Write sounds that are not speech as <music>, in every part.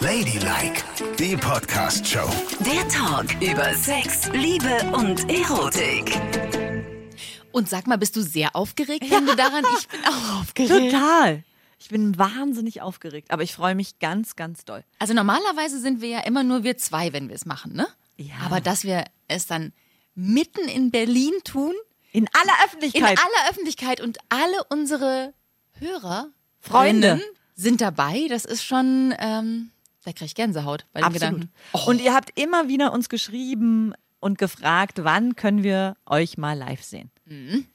Ladylike, die Podcast-Show. Der Talk über Sex, Liebe und Erotik. Und sag mal, bist du sehr aufgeregt, wenn du daran? Ich bin auch <laughs> aufgeregt. Total. Ich bin wahnsinnig aufgeregt, aber ich freue mich ganz, ganz doll. Also normalerweise sind wir ja immer nur wir zwei, wenn wir es machen, ne? Ja. Aber dass wir es dann mitten in Berlin tun, In aller in Öffentlichkeit. aller Öffentlichkeit und alle unsere Hörer, Freunde. Freundinnen sind dabei, das ist schon, ähm, da kriege ich Gänsehaut bei den Absolut. Gedanken. Oh. Und ihr habt immer wieder uns geschrieben und gefragt, wann können wir euch mal live sehen? Mhm.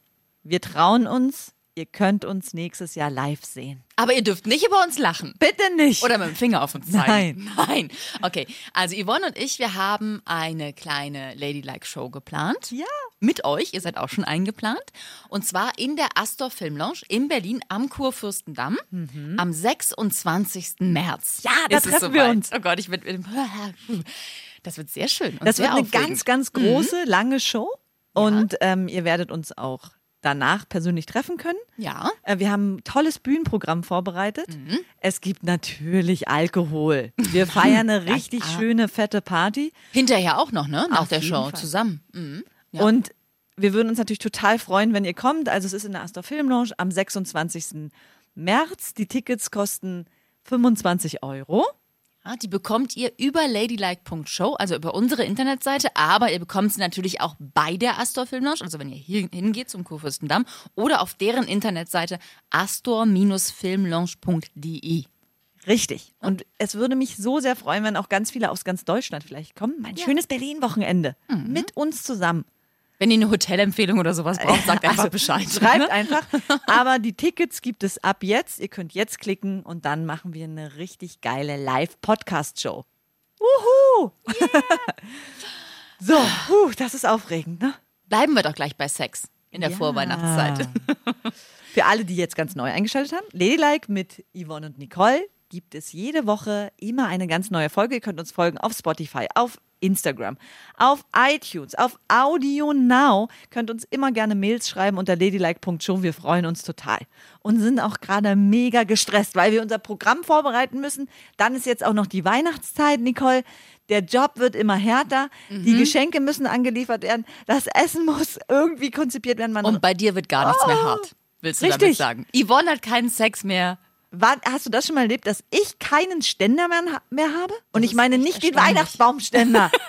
Wir trauen uns, ihr könnt uns nächstes Jahr live sehen. Aber ihr dürft nicht über uns lachen. Bitte nicht. Oder mit dem Finger auf uns zeigen. Nein. <laughs> Nein. Okay. Also Yvonne und ich, wir haben eine kleine Ladylike-Show geplant. Ja. Mit euch. Ihr seid auch schon eingeplant. Und zwar in der Astor Film Lounge in Berlin am Kurfürstendamm am 26. März. Mhm. Ja, da treffen wir soweit. uns. Oh Gott, ich wird. <laughs> Das wird sehr schön. Und das wird eine aufregend. ganz, ganz große, lange Show. Und ähm, ihr werdet uns auch danach persönlich treffen können. Ja. Äh, Wir haben ein tolles Bühnenprogramm vorbereitet. Mhm. Es gibt natürlich Alkohol. Wir feiern eine <laughs> richtig schöne, fette Party. Hinterher auch noch, ne? Nach Auf der Show Fall. zusammen. Mhm. Ja. Und wir würden uns natürlich total freuen, wenn ihr kommt. Also es ist in der Astor Film Lounge am 26. März. Die Tickets kosten 25 Euro. Ja, die bekommt ihr über ladylike.show, also über unsere Internetseite, aber ihr bekommt sie natürlich auch bei der Astor Film Lounge, also wenn ihr hier hingeht zum Kurfürstendamm oder auf deren Internetseite astor-filmlounge.de. Richtig. Und es würde mich so sehr freuen, wenn auch ganz viele aus ganz Deutschland vielleicht kommen. Mein schönes Berlin-Wochenende mit uns zusammen. Wenn ihr eine Hotelempfehlung oder sowas braucht, sagt einfach Also, Bescheid. Schreibt ne? einfach. Aber die Tickets gibt es ab jetzt. Ihr könnt jetzt klicken und dann machen wir eine richtig geile Live-Podcast-Show. Wuhu! so, puh, das ist aufregend, ne? Bleiben wir doch gleich bei Sex in der Ja. Vorweihnachtszeit. Für alle, die jetzt ganz neu eingeschaltet haben, Ladylike mit Yvonne und Nicole gibt es jede Woche immer eine ganz neue Folge. Ihr könnt uns folgen auf Spotify, auf Instagram, auf iTunes, auf Audio Now. Könnt uns immer gerne Mails schreiben unter ladylike.show. Wir freuen uns total und sind auch gerade mega gestresst, weil wir unser Programm vorbereiten müssen. Dann ist jetzt auch noch die Weihnachtszeit, Nicole. Der Job wird immer härter. Die Geschenke müssen angeliefert werden. Das Essen <laughs> muss irgendwie konzipiert werden. Man Und bei dir wird gar nichts mehr hart, willst du damit Richtig. sagen. Yvonne hat keinen Sex mehr. War, hast du das schon mal erlebt, dass ich keinen Ständer mehr, mehr habe? Und ich ist meine nicht den. Weihnachtsbaumständer. <laughs>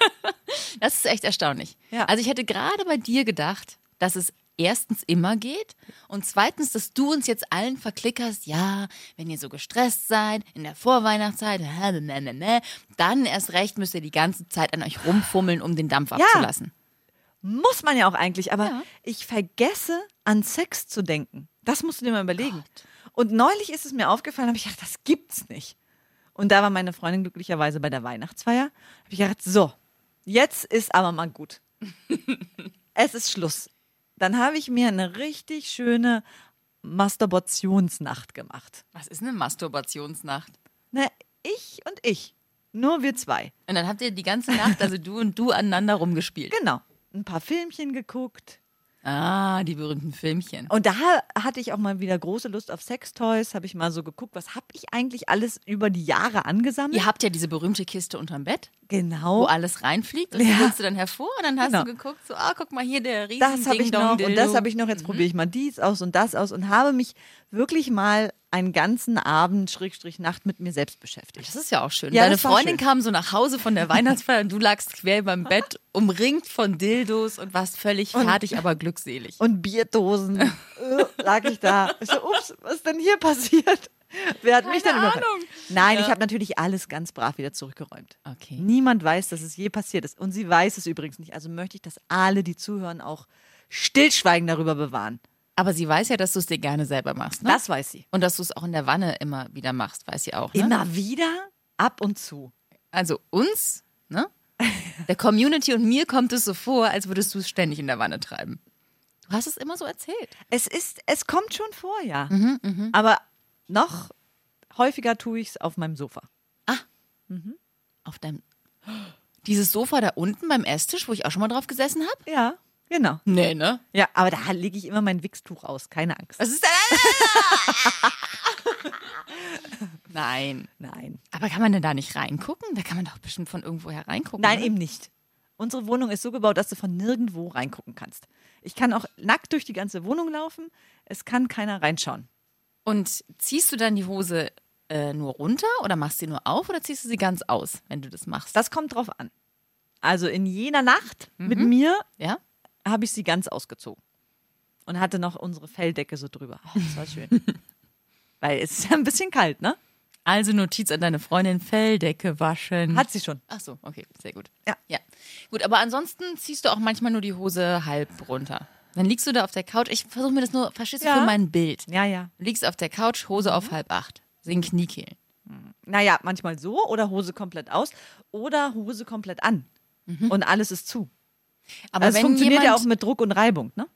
Das ist echt erstaunlich. Ja. Also ich hätte gerade bei dir gedacht, dass es erstens immer geht und zweitens, dass du uns jetzt allen verklickerst, ja, wenn ihr so gestresst seid in der Vorweihnachtszeit, <laughs> dann erst recht müsst ihr die ganze Zeit an euch rumfummeln, um den Dampf abzulassen. Muss man ja auch eigentlich, aber ich vergesse an Sex zu denken. Das musst du dir mal überlegen. Und neulich ist es mir aufgefallen, habe ich gedacht, das gibt's nicht. Und da war meine Freundin glücklicherweise bei der Weihnachtsfeier. Habe ich gedacht, so, jetzt ist aber mal gut. <laughs> es ist Schluss. Dann habe ich mir eine richtig schöne Masturbationsnacht gemacht. Was ist eine Masturbationsnacht? Na, ich und ich. Nur wir zwei. Und dann habt ihr die ganze Nacht, also du und du, aneinander rumgespielt. Genau. Ein paar Filmchen geguckt. Ah, die berühmten Filmchen. Und da hatte ich auch mal wieder große Lust auf Sextoys. Habe ich mal so geguckt, was habe ich eigentlich alles über die Jahre angesammelt? Ihr habt ja diese berühmte Kiste unterm Bett, wo Genau. alles reinfliegt und die Ja. holst du dann hervor und dann hast Genau. du geguckt, so, ah, guck mal hier, der riesen Das habe ich noch und das habe ich noch. Jetzt probiere ich mal dies aus und das aus und habe mich wirklich mal einen ganzen Abend, Schrägstrich Nacht mit mir selbst beschäftigt. Das ist ja auch schön. Ja, Deine Freundin schön. kam so nach Hause von der Weihnachtsfeier und du lagst quer beim Bett, <laughs> umringt von Dildos und warst völlig fertig, aber glückselig. Und Bierdosen <laughs> äh, lag ich da. Ich so, ups, was ist denn hier passiert? Wer hat mich denn Keine? Ahnung. Nein, Ja. ich habe natürlich alles ganz brav wieder zurückgeräumt. Okay. Niemand weiß, dass es je passiert ist. Und sie weiß es übrigens nicht. Also möchte ich, dass alle, die zuhören, auch Stillschweigen darüber bewahren. Aber sie weiß ja, dass du es dir gerne selber machst, ne? Das weiß sie. Und dass du es auch in der Wanne immer wieder machst, weiß sie auch. Ne? Immer wieder, ab und zu. Also uns, ne? <laughs> Der Community und mir kommt es so vor, als würdest du es ständig in der Wanne treiben. Du hast es immer so erzählt. Es ist, es kommt schon vor, ja. Mhm, Aber noch häufiger tue ich es auf meinem Sofa. Auf deinem. <gasps> Dieses Sofa da unten beim Esstisch, wo ich auch schon mal drauf gesessen habe? Ja, genau. Nee, ne? Ja, aber da lege ich immer mein Wichstuch aus, keine Angst. Was ist? <laughs> Nein. Nein. Aber kann man denn da nicht reingucken? Da kann man doch bestimmt von irgendwoher reingucken. Nein, oder? eben nicht. Unsere Wohnung ist so gebaut, dass du von nirgendwo reingucken kannst. Ich kann auch nackt durch die ganze Wohnung laufen. Es kann keiner reinschauen. Und ziehst du dann die Hose äh, nur runter oder machst sie nur auf oder ziehst du sie ganz aus, wenn du das machst? Das kommt drauf an. Also in jener Nacht mit mir ja? Habe ich sie ganz ausgezogen. Und hatte noch unsere Felldecke so drüber. Oh, das war schön. <laughs> Weil es ist ja ein bisschen kalt, ne? Also Notiz an deine Freundin, Felldecke waschen. Hat sie schon. Ach so, okay, sehr gut. Ja. Ja. Gut, aber ansonsten ziehst du auch manchmal nur die Hose halb runter. Dann liegst du da auf der Couch. Ich versuche mir das nur, verstehst du, Ja. für mein Bild. Ja, ja. Du liegst auf der Couch, Hose auf halb acht. Sehen Kniekehlen. Naja, manchmal so oder Hose komplett aus oder Hose komplett an. Und alles ist zu. Aber Also es funktioniert jemand, ja auch mit Druck und Reibung, ne?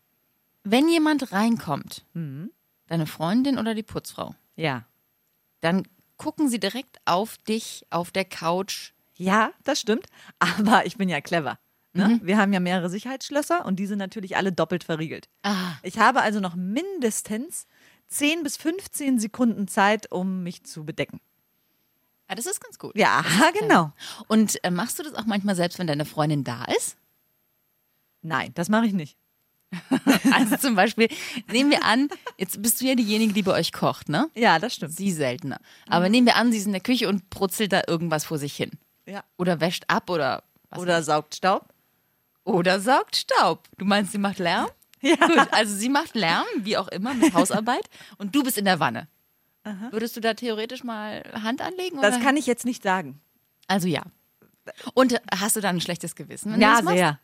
wenn jemand reinkommt, Mhm. deine Freundin oder die Putzfrau, Ja. dann gucken sie direkt auf dich auf der Couch. Ja, das stimmt. <laughs> Aber ich bin ja clever. Ne? Wir haben ja mehrere Sicherheitsschlösser und die sind natürlich alle doppelt verriegelt. Ah, Ich habe also noch mindestens 10 bis 15 Sekunden Zeit, um mich zu bedecken. ja, das ist ganz gut. Ja, <laughs> genau. Und äh, machst du das auch manchmal selbst, wenn deine Freundin da ist? Nein, das mache ich nicht. <laughs> Also zum Beispiel, nehmen wir an, jetzt bist du ja diejenige, die bei euch kocht, ne? Ja, das stimmt. Sie seltener. Aber nehmen wir an, sie ist in der Küche und brutzelt da irgendwas vor sich hin. Ja. Oder wäscht ab oder was Oder saugt Staub. Oder saugt Staub. Du meinst, sie macht Lärm? <laughs> Ja. Gut, also sie macht Lärm, wie auch immer, mit Hausarbeit <laughs> und du bist in der Wanne. Würdest du da theoretisch mal Hand anlegen? Das oder? kann ich jetzt nicht sagen. also ja. Und hast du dann ein schlechtes Gewissen? Wenn du Ja, das machst? sehr.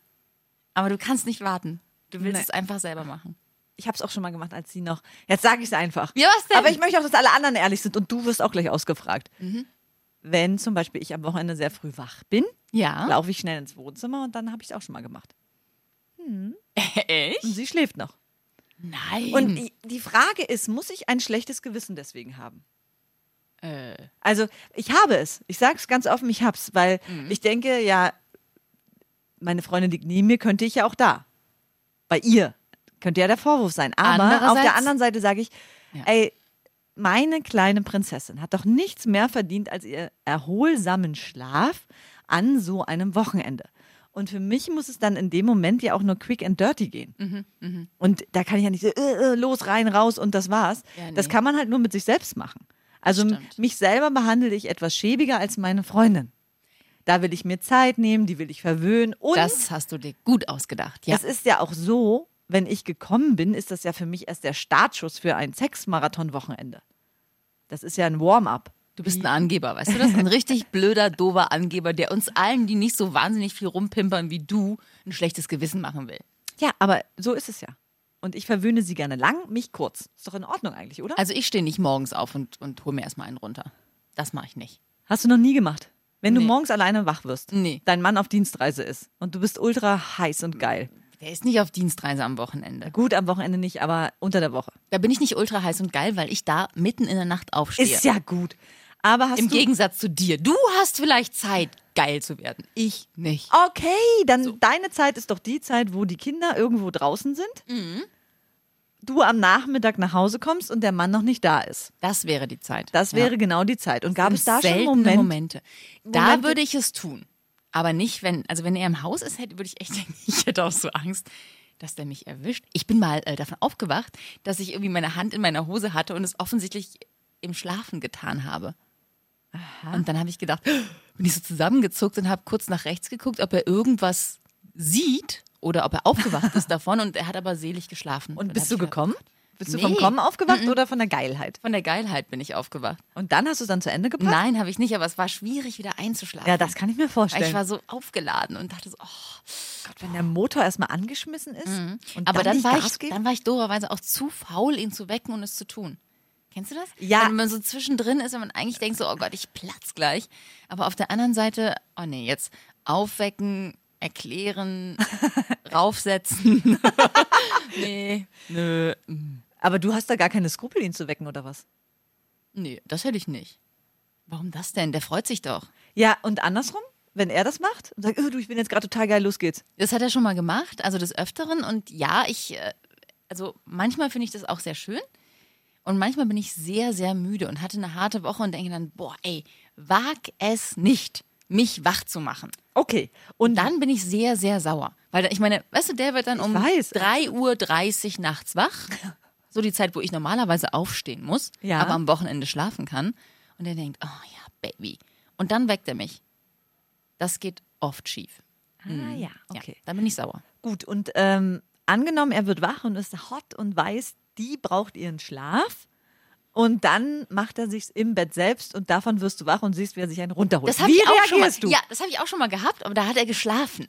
Aber du kannst nicht warten. Du willst Nee. es einfach selber machen. Ich habe es auch schon mal gemacht, als sie noch. Jetzt sage ich es einfach. Ja, was denn? Aber ich möchte auch, dass alle anderen ehrlich sind und du wirst auch gleich ausgefragt. Mhm. Wenn zum Beispiel ich am Wochenende sehr früh wach bin, Ja. laufe ich schnell ins Wohnzimmer und dann habe ich es auch schon mal gemacht. <laughs> Echt? Und sie schläft noch. Nein. Und die, die Frage ist, muss ich ein schlechtes Gewissen deswegen haben? äh, Also ich habe es. Ich sage es ganz offen, ich hab's, weil Mhm. ich denke, ja, meine Freundin liegt neben mir, könnte ich ja auch da. Bei ihr könnte ja der Vorwurf sein. Aber auf der anderen Seite sage ich, Ja. ey, meine kleine Prinzessin hat doch nichts mehr verdient als ihr erholsamen Schlaf an so einem Wochenende. Und für mich muss es dann in dem Moment ja auch nur quick and dirty gehen. Mhm, Und da kann ich ja nicht so, äh, äh, los, rein, raus und das war's. Ja, Das nee. kann man halt nur mit sich selbst machen. Also mich selber behandle ich etwas schäbiger als meine Freundin. Da will ich mir Zeit nehmen, die will ich verwöhnen. Und das hast du dir gut ausgedacht. Ja. es ist ja auch so, wenn ich gekommen bin, ist das ja für mich erst der Startschuss für ein Sexmarathon-Wochenende. Das ist ja ein Warm-up. Du bist ein Angeber, weißt du das? Ein richtig <laughs> blöder, dover Angeber, der uns allen, die nicht so wahnsinnig viel rumpimpern wie du, ein schlechtes Gewissen machen will. Ja, aber so ist es ja. Und ich verwöhne sie gerne lang, mich kurz. Ist doch in Ordnung eigentlich, oder? Also ich stehe nicht morgens auf und, und hol mir erstmal einen runter. Das mache ich nicht. Hast du noch nie gemacht? Wenn du Nee. morgens alleine wach wirst, Nee. dein Mann auf Dienstreise ist und du bist ultra heiß und geil. Der ist nicht auf Dienstreise am Wochenende. Gut, am Wochenende nicht, aber unter der Woche. Da bin ich nicht ultra heiß und geil, weil ich da mitten in der Nacht aufstehe. Ist ja gut. Aber hast Im du. Gegensatz zu dir. Du hast vielleicht Zeit, geil zu werden. Ich nicht. Okay, dann deine Zeit ist doch die Zeit, wo die Kinder irgendwo draußen sind. Du am Nachmittag nach Hause kommst und der Mann noch nicht da ist. Das wäre die Zeit. Das Ja. wäre genau die Zeit. Und gab es da schon Moment, Momente. Da Momente- würde ich es tun. Aber nicht, wenn, also wenn er im Haus ist, hätte, würde ich echt denken, <laughs> ich hätte auch so Angst, dass der mich erwischt. Ich bin mal äh, davon aufgewacht, dass ich irgendwie meine Hand in meiner Hose hatte und es offensichtlich im Schlafen getan habe. Und dann habe ich gedacht, <gasps> bin ich so zusammengezuckt und habe kurz nach rechts geguckt, ob er irgendwas sieht oder ob er aufgewacht ist davon und er hat aber selig geschlafen. Und dann bist du gekommen? Bist du Nee. vom Kommen aufgewacht oder von der Geilheit? Von der Geilheit bin ich aufgewacht. Und dann hast du es dann zu Ende gebracht? Nein, habe ich nicht, aber es war schwierig, wieder einzuschlafen. Ja, das kann ich mir Weil vorstellen. ich war so aufgeladen und dachte so, oh. Gott, wenn der Motor erstmal angeschmissen ist und aber dann, nicht war ich, dann war ich doberweise auch zu faul, ihn zu wecken und es zu tun. Kennst du das? Ja. Wenn man so zwischendrin ist, wenn man eigentlich denkt so, oh Gott, ich platz gleich. Aber auf der anderen Seite, oh nee, jetzt aufwecken, erklären, <laughs> raufsetzen. <laughs> nee, nö. Aber du hast da gar keine Skrupel, ihn zu wecken oder was? Nee, das hätte ich nicht. Warum das denn? Der freut sich doch. Ja, und andersrum, wenn er das macht und sagt, oh, du, ich bin jetzt gerade total geil, los geht's. Das hat er schon mal gemacht, also des Öfteren. Und ja, ich, äh, also manchmal finde ich das auch sehr schön. Und manchmal bin ich sehr, sehr müde und hatte eine harte Woche und denke dann, boah, ey, wag es nicht, mich wach zu machen. Okay. Und Dann bin ich sehr, sehr sauer. Weil ich meine, weißt du, der wird dann um weiß. 3.30 Uhr nachts wach. <laughs> So die Zeit, wo ich normalerweise aufstehen muss, Ja. aber am Wochenende schlafen kann. Und er denkt, oh ja, Baby. Und dann weckt er mich. Das geht oft schief. Ah ja, okay. Ja, dann bin ich sauer. Gut, und ähm, angenommen, er wird wach und ist hot und weiß, die braucht ihren Schlaf. Und dann macht er sich im Bett selbst und davon wirst du wach und siehst, wie er sich einen runterholt. Das habe wie ich auch schon mal. du? Ja, das habe ich auch schon mal gehabt, aber da hat er geschlafen.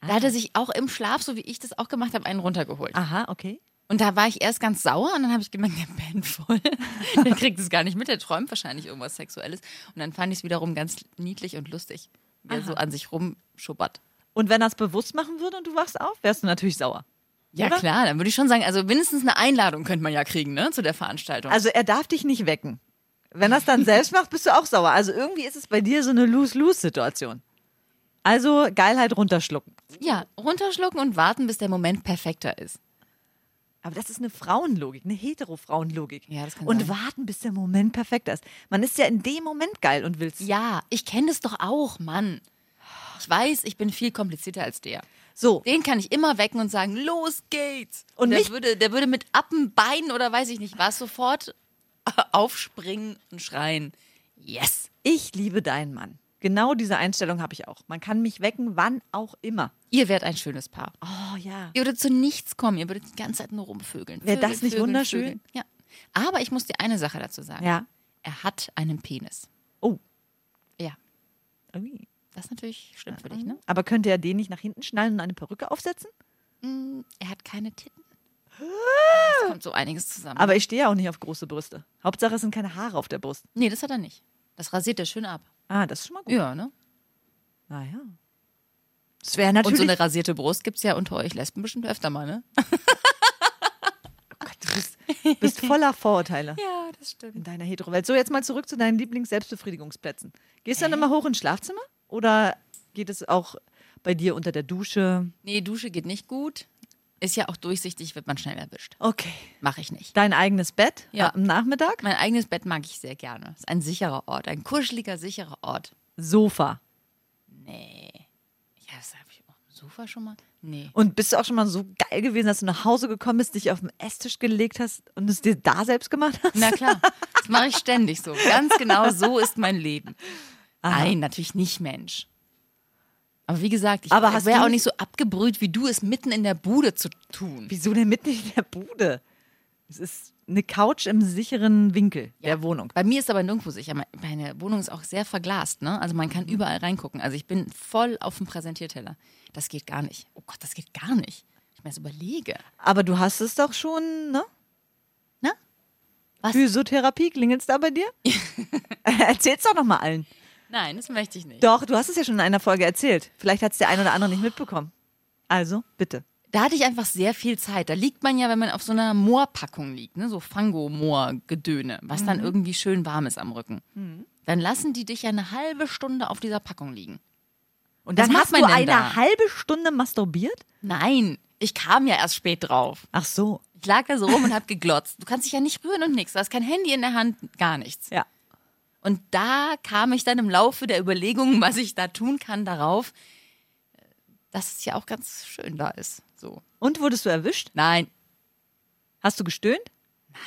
Da hat er sich auch im Schlaf, so wie ich das auch gemacht habe, einen runtergeholt. Aha, okay. Und da war ich erst ganz sauer und dann habe ich gemerkt, der pennt voll. <laughs> der kriegt es gar nicht mit, der träumt wahrscheinlich irgendwas Sexuelles. Und dann fand ich es wiederum ganz niedlich und lustig, wie er so an sich rumschubbert. Und wenn er es bewusst machen würde und du wachst auf, wärst du natürlich sauer. Ja, Oder? klar, dann würde ich schon sagen, also mindestens eine Einladung könnte man ja kriegen, ne, zu der Veranstaltung. Also er darf dich nicht wecken. Wenn er es dann selbst macht, bist du auch sauer. Also irgendwie ist es bei dir so eine Lose-Lose-Situation. Also Geilheit runterschlucken. ja, runterschlucken und warten, bis der Moment perfekter ist. Aber das ist eine Frauenlogik, eine hetero-Frauenlogik. Ja, das kann Und sein. warten, bis der Moment perfekt ist. Man ist ja in dem Moment geil und will's. Ja, ich kenne das doch auch, Mann. Ich weiß, ich bin viel komplizierter als der. So, Den kann ich immer wecken und sagen, los geht's. Und der würde, der würde mit Appenbein oder weiß ich nicht was sofort aufspringen und schreien. Yes. ich liebe deinen Mann. Genau diese Einstellung habe ich auch. Man kann mich wecken, wann auch immer. Ihr wärt ein schönes Paar. Oh ja. Ihr würdet zu nichts kommen. Ihr würdet die ganze Zeit nur rumvögeln. Wäre das nicht vögeln, wunderschön? vögeln. Ja. Aber ich muss dir eine Sache dazu sagen. Ja. Er hat einen Penis. Oh. Ja. Ui. Das ist natürlich schlimm für dich, ne? Aber könnte er den nicht nach hinten schnallen und eine Perücke aufsetzen? Er hat keine Titten. <gasps> Es kommt so einiges zusammen. Aber ich stehe ja auch nicht auf große Brüste. Hauptsache es sind keine Haare auf der Brust. nee, das hat er nicht. Das rasiert er schön ab. Ah, das ist schon mal gut. Ja, ne? Naja. Das wäre Und natürlich. so eine <laughs> rasierte Brust gibt es ja unter euch Lesben bestimmt öfter mal, ne? Gott, du bist, bist voller Vorurteile <laughs> Ja, das stimmt. in deiner Hetero-Welt. So, jetzt mal zurück zu deinen Lieblings-Selbstbefriedigungsplätzen. Gehst du dann immer hoch ins Schlafzimmer? Oder geht es auch bei dir unter der Dusche? Nee, Dusche geht nicht gut. Ist ja auch durchsichtig, wird man schnell erwischt. Okay. Mache ich nicht. Dein eigenes Bett Ja. am Nachmittag? Mein eigenes Bett mag ich sehr gerne. Ist ein sicherer Ort, ein kuscheliger, sicherer Ort. Sofa. Nee. Ja, das habe ich auf dem Sofa schon mal. Nee. Und bist du auch schon mal so geil gewesen, dass du nach Hause gekommen bist, dich auf den Esstisch gelegt hast und es dir da selbst gemacht hast? Na klar, das mache ich ständig so. Ganz genau so ist mein Leben. Nein, natürlich nicht, Mensch. Aber wie gesagt, ich Aber hast wäre auch nicht so abgebrüht, wie du es mitten in der Bude zu tun. Wieso denn mitten in der Bude? Es ist eine Couch im sicheren Winkel der Wohnung. Bei mir ist aber nirgendwo sicher. Me- Meine Wohnung ist auch sehr verglast, ne? Also man kann überall reingucken. Also ich bin voll auf dem Präsentierteller. Das geht gar nicht. Oh Gott, das geht gar nicht. Ich mir das überlege. Aber du hast es doch schon, ne? Na? Was? Physiotherapie, klingelt's da bei dir? <laughs> Erzähl's doch noch mal allen. Nein, das möchte ich nicht. Doch, du hast es ja schon in einer Folge erzählt. Vielleicht hat's der ein oder andere nicht mitbekommen. Also, bitte. Da hatte ich einfach sehr viel Zeit. Da liegt man ja, wenn man auf so einer Moorpackung liegt, ne? so Fango-Moor-Gedöne, was dann irgendwie schön warm ist am Rücken. Dann lassen die dich ja eine halbe Stunde auf dieser Packung liegen. Und Dann hast du eine da? halbe Stunde masturbiert? Nein, ich kam ja erst spät drauf. Ach so. Ich lag da so rum und hab geglotzt. Du kannst dich ja nicht rühren und nichts. Du hast kein Handy in der Hand, gar nichts. Ja. Und da kam ich dann im Laufe der Überlegungen, was ich da tun kann, darauf, dass es ja auch ganz schön da ist. So. Und wurdest du erwischt? Nein, Hast du gestöhnt?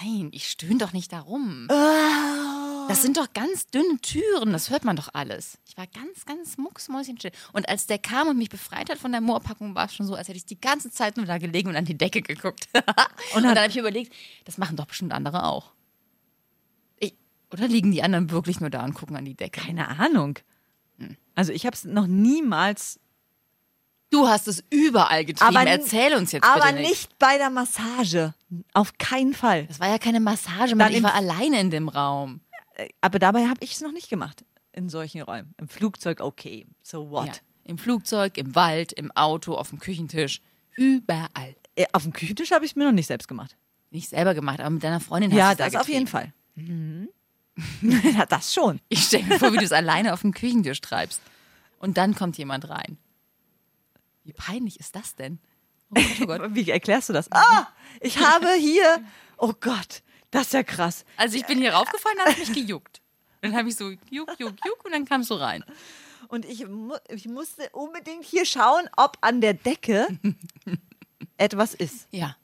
nein, ich stöhne doch nicht darum. Oh. Das sind doch ganz dünne Türen, das hört man doch alles. Ich war ganz, ganz mucksmäuschenstill. Und als der kam und mich befreit hat von der Moorpackung, war es schon so, als hätte ich die ganze Zeit nur da gelegen und an die Decke geguckt. <laughs> und dann habe ich überlegt, das machen doch bestimmt andere auch. Oder liegen die anderen wirklich nur da und gucken an die Decke? Keine Ahnung. Also ich habe es noch niemals, Du hast es überall getrieben. Aber- Erzähl uns jetzt aber bitte nicht bei der Massage. Auf keinen Fall. Das war ja keine Massage. Ich im- war alleine in dem Raum. Aber dabei habe ich es noch nicht gemacht in solchen Räumen. Im Flugzeug, okay, so what? Ja. Im Flugzeug, im Wald, im Auto, auf dem Küchentisch. Überall. Äh, Auf dem Küchentisch habe ich es mir noch nicht selbst gemacht. Nicht selber gemacht, aber mit deiner Freundin Ja, hast du es das da auf jeden getrieben. Fall. Mhm. <laughs> ja, das schon. Ich stelle mir vor, wie du es alleine auf dem Küchentisch treibst. Und dann kommt jemand rein. Wie peinlich ist das denn? Oh Gott, oh Gott. <laughs> Wie erklärst du das? Ah, ich habe hier, oh Gott, Das ist ja krass. Also ich bin hier raufgefallen, dann hat es mich gejuckt. Dann habe ich so juck, juck, juck und dann kamst du rein. Und ich, mu ich musste unbedingt hier schauen, ob an der Decke <laughs> etwas ist. Ja.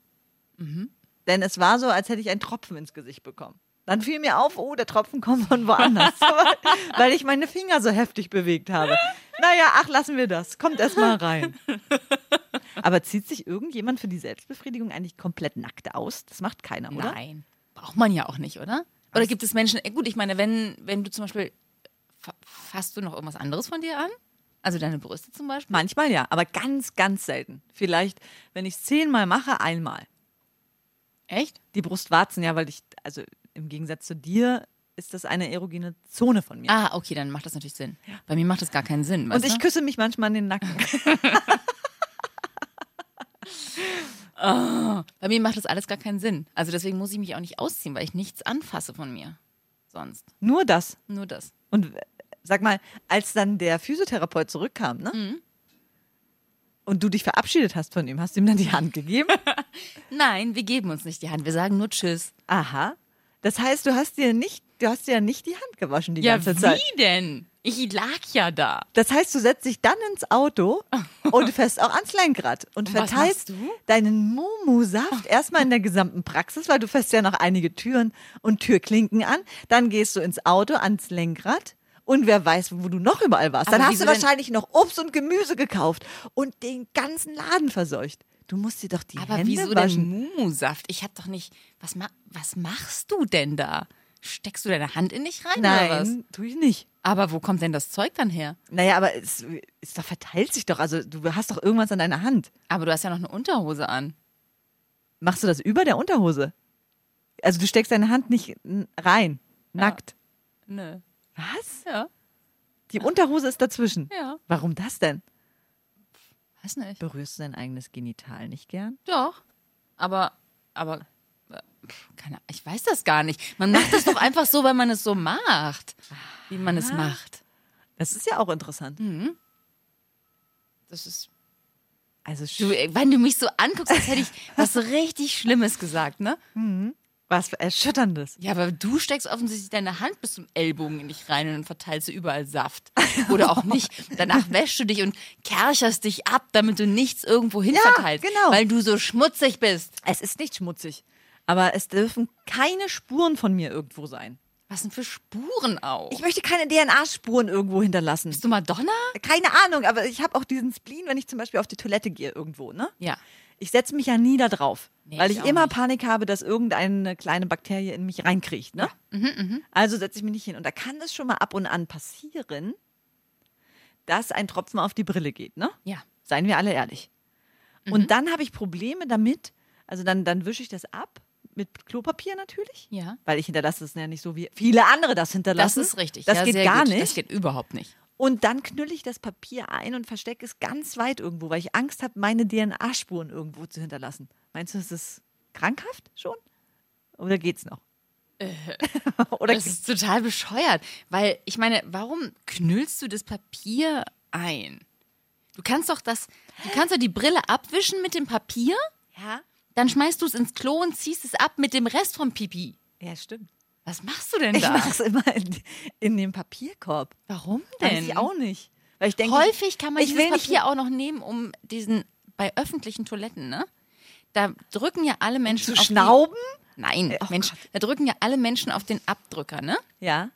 Denn es war so, als hätte ich einen Tropfen ins Gesicht bekommen. Dann fiel mir auf, oh, der Tropfen kommt von woanders. <laughs> weil, ich meine Finger so heftig bewegt habe. Naja, ach, lassen wir das. Kommt erst mal rein. Aber zieht sich irgendjemand für die Selbstbefriedigung eigentlich komplett nackt aus? Das macht keiner, oder? Nein. Braucht man ja auch nicht, oder? Oder gibt es Menschen, äh, gut, ich meine, wenn, wenn du zum Beispiel, fa- fasst du noch irgendwas anderes von dir an? Also deine Brüste zum Beispiel? Manchmal ja, aber ganz, ganz selten. Vielleicht, wenn ich es zehnmal mache, einmal. Echt? Die Brustwarzen, ja, weil ich, also im Gegensatz zu dir, ist das eine erogene Zone von mir. Ah, okay, dann macht das natürlich Sinn. Bei mir macht das gar keinen Sinn. Und ich du? küsse mich manchmal in den Nacken. <laughs> Bei mir macht das alles gar keinen Sinn. Also deswegen muss ich mich auch nicht ausziehen, weil ich nichts anfasse von mir. Sonst. Nur das. Nur das. Und äh, sag mal, als dann der Physiotherapeut zurückkam, ne? Mhm. Und du dich verabschiedet hast von ihm, hast du ihm dann die Hand gegeben? <laughs> Nein, wir geben uns nicht die Hand. Wir sagen nur Tschüss. Aha. Das heißt, du hast dir nicht, du hast dir ja nicht die Hand gewaschen die Ja, ganze wie Zeit. denn? Ich lag ja da. Das heißt, du setzt dich dann ins Auto <laughs> und fährst auch ans Lenkrad und Und verteilst deinen Mumu-Saft erstmal in der gesamten Praxis, weil du fährst ja noch einige Türen und Türklinken an. Dann gehst du ins Auto, ans Lenkrad. Und wer weiß, wo du noch überall warst. Aber Dann hast du wahrscheinlich noch Obst und Gemüse gekauft und den ganzen Laden verseucht. Du musst dir doch die Aber Hände wieso waschen. denn Mumu-Saft? Ich hab doch nicht. Was, ma was machst du denn da? Steckst du deine Hand in dich rein oder was? Nein, tue ich nicht. Aber wo kommt denn das Zeug dann her? Naja, aber es, es doch verteilt sich doch. Also du hast doch irgendwas an deiner Hand. Aber du hast ja noch eine Unterhose an. Machst du das über der Unterhose? Also du steckst deine Hand nicht rein, nackt. Nö. Was? Ja. Die Unterhose ist dazwischen. Ja. Warum das denn? Weiß nicht. Berührst du dein eigenes Genital nicht gern? Doch. Aber, aber, äh, keine Ahnung, ich weiß das gar nicht. Man macht das doch einfach so, weil man es so macht. Wie man es macht. Das ist ja auch interessant. Das ist. Also Du, ey, wenn du mich so anguckst, als hätte ich was <laughs> richtig Schlimmes gesagt, ne? Was für Erschütterndes. Ja, aber du steckst offensichtlich deine Hand bis zum Ellbogen in dich rein und dann verteilst du überall Saft. Oder auch nicht. Danach wäschst du dich und kercherst dich ab, damit du nichts irgendwo hin Ja, verteilst. genau. Weil du so schmutzig bist. Es ist nicht schmutzig. Aber es dürfen keine Spuren von mir irgendwo sein. Was denn für Spuren auch? Ich möchte keine DNA-Spuren irgendwo hinterlassen. Bist du Madonna? Keine Ahnung, aber ich habe auch diesen Spleen, wenn ich zum Beispiel auf die Toilette gehe irgendwo, ne? Ja. Ich setze mich ja nie da drauf, Nee, weil ich ich, immer nicht. Panik habe, dass irgendeine kleine Bakterie in mich reinkriecht. Ne? Also setze ich mich nicht hin. Und da kann es schon mal ab und an passieren, dass ein Tropfen auf die Brille geht. Ne? Ja. Seien wir alle ehrlich. Mhm. Und dann habe ich Probleme damit. Also dann, dann wische ich das ab mit Klopapier natürlich. Ja. Weil ich hinterlasse es ja nicht so wie viele andere das Das hinterlassen. ist richtig. Das ja, geht gar gut. nicht. Das geht überhaupt nicht. Und dann knülle ich das Papier ein und verstecke es ganz weit irgendwo, weil ich Angst habe, meine DNA-Spuren irgendwo zu hinterlassen. Meinst du, das ist krankhaft schon? Oder geht's noch? <laughs> Oder Das ist total bescheuert. Weil, ich meine, warum knüllst du das Papier ein? Du kannst doch das, du kannst doch die Brille abwischen mit dem Papier, ja? dann schmeißt du es ins Klo und ziehst es ab mit dem Rest vom Pipi. Ja, stimmt. Was machst du denn Ich da? mache es immer in, in den Papierkorb. Warum Weiß denn? ich auch nicht. Weil ich denke, Häufig kann man ich dieses will nicht- Papier auch noch nehmen, um diesen, bei öffentlichen Toiletten, ne? Da drücken ja alle Menschen zu auf schnauben. Die, nein, oh Mensch, da drücken ja alle Menschen auf den Abdrücker, ne? Ja.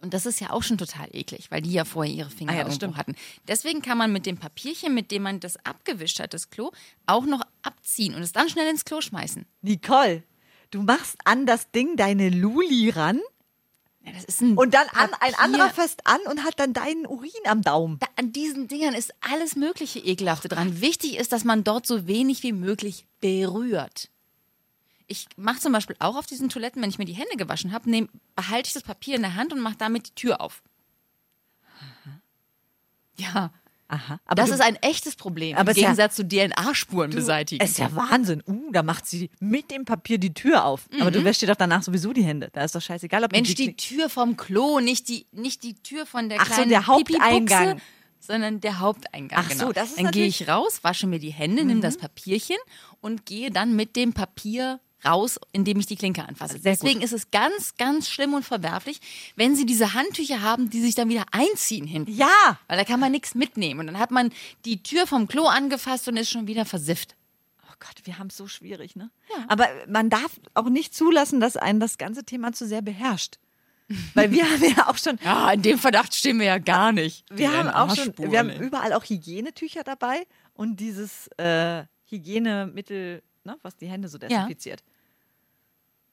Und das ist ja auch schon total eklig, weil die ja vorher ihre Finger Ah ja, das irgendwo stimmt. hatten. Deswegen kann man mit dem Papierchen, mit dem man das abgewischt hat, das Klo, auch noch abziehen und es dann schnell ins Klo schmeißen. Nicole, du machst an das Ding deine Luli ran Ja, das ist ein und dann an, ein anderer fest an und hat dann deinen Urin am Daumen. Da, an diesen Dingern ist alles mögliche Ekelhafte dran. Wichtig ist, dass man dort so wenig wie möglich berührt. Ich mache zum Beispiel auch auf diesen Toiletten, wenn ich mir die Hände gewaschen habe, behalte ich das Papier in der Hand und mache damit die Tür auf. Ja, Aha. Aber das du, ist ein echtes Problem. Aber Im ist ja- Gegensatz zu DNA-Spuren beseitigen. Es ist ja Wahnsinn. Uh, da macht sie mit dem Papier die Tür auf. Aber du wäschst dir doch danach sowieso die Hände. Da ist doch scheißegal, ob Mhm. Mensch, du die Tür vom Klo, nicht die, nicht die Tür von der Ach so, kleinen der Haupteingang. Sondern der Haupteingang. Ach so, genau. das ist Dann gehe Mhm. ich raus, wasche mir die Hände, nimm das Papierchen und gehe dann mit dem Papier raus, indem ich die Klinke anfasse. Sehr gut. Deswegen ist es ganz, ganz schlimm und verwerflich, wenn sie diese Handtücher haben, die sich dann wieder einziehen hinten. Ja. Weil da kann man nichts mitnehmen. Und dann hat man die Tür vom Klo angefasst und ist schon wieder versifft. Oh Gott, wir haben es so schwierig, ne? Ja. Aber man darf auch nicht zulassen, dass einen das ganze Thema zu sehr beherrscht. <laughs> Weil wir haben ja auch schon, Ja, in dem Verdacht stehen wir ja gar nicht. wir haben auch schon, wir haben überall auch Hygienetücher dabei und dieses äh, Hygienemittel, ne, was die Hände so desinfiziert.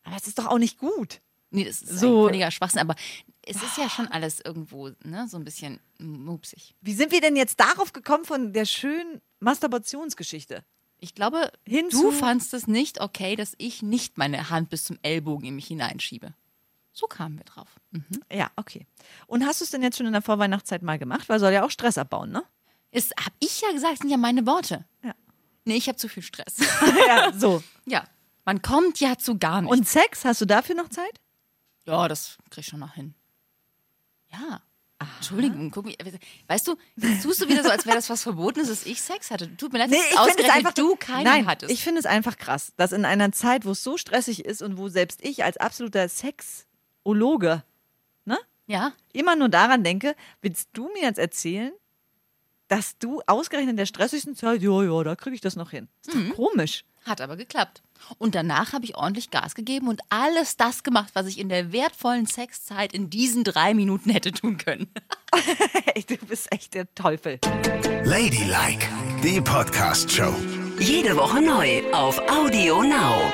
Aber es ist doch auch nicht gut. Nee, das ist So- ein völliger Schwachsinn. Aber es ist ja schon alles irgendwo ne, so ein bisschen mupsig. Wie sind wir denn jetzt darauf gekommen von der schönen Masturbationsgeschichte? Ich glaube, Hin du fandst es nicht okay, dass ich nicht meine Hand bis zum Ellbogen in mich hineinschiebe. So kamen wir drauf. Mhm. Ja, okay. Und hast du es denn jetzt schon in der Vorweihnachtszeit mal gemacht? Weil soll ja auch Stress abbauen, ne? Das habe ich ja gesagt, sind ja meine Worte. Ja. Nee, ich habe zu viel Stress. <laughs> ja, so. ja, man kommt ja zu gar nichts. Und Sex, hast du dafür noch Zeit? Ja, das krieg ich schon noch hin. Ja. Entschuldigung, guck mich. Weißt du, jetzt tust du wieder so, als wäre das was Verbotenes, dass ich Sex hatte. Tut mir leid, dass finde ausgerechnet du keinen nein, hattest. Ich finde es einfach krass, dass in einer Zeit, wo es so stressig ist und wo selbst ich als absoluter Sexologe ne, ja, immer nur daran denke, willst du mir jetzt erzählen, dass du ausgerechnet in der stressigsten Zeit, ja, ja, da kriege ich das noch hin. Ist doch Mhm. komisch. hat aber geklappt. Und danach habe ich ordentlich Gas gegeben und alles das gemacht, was ich in der wertvollen Sexzeit in diesen drei Minuten hätte tun können. <laughs> Ey, du bist echt der Teufel. Ladylike, die Podcast-Show. Jede Woche neu auf Audio Now.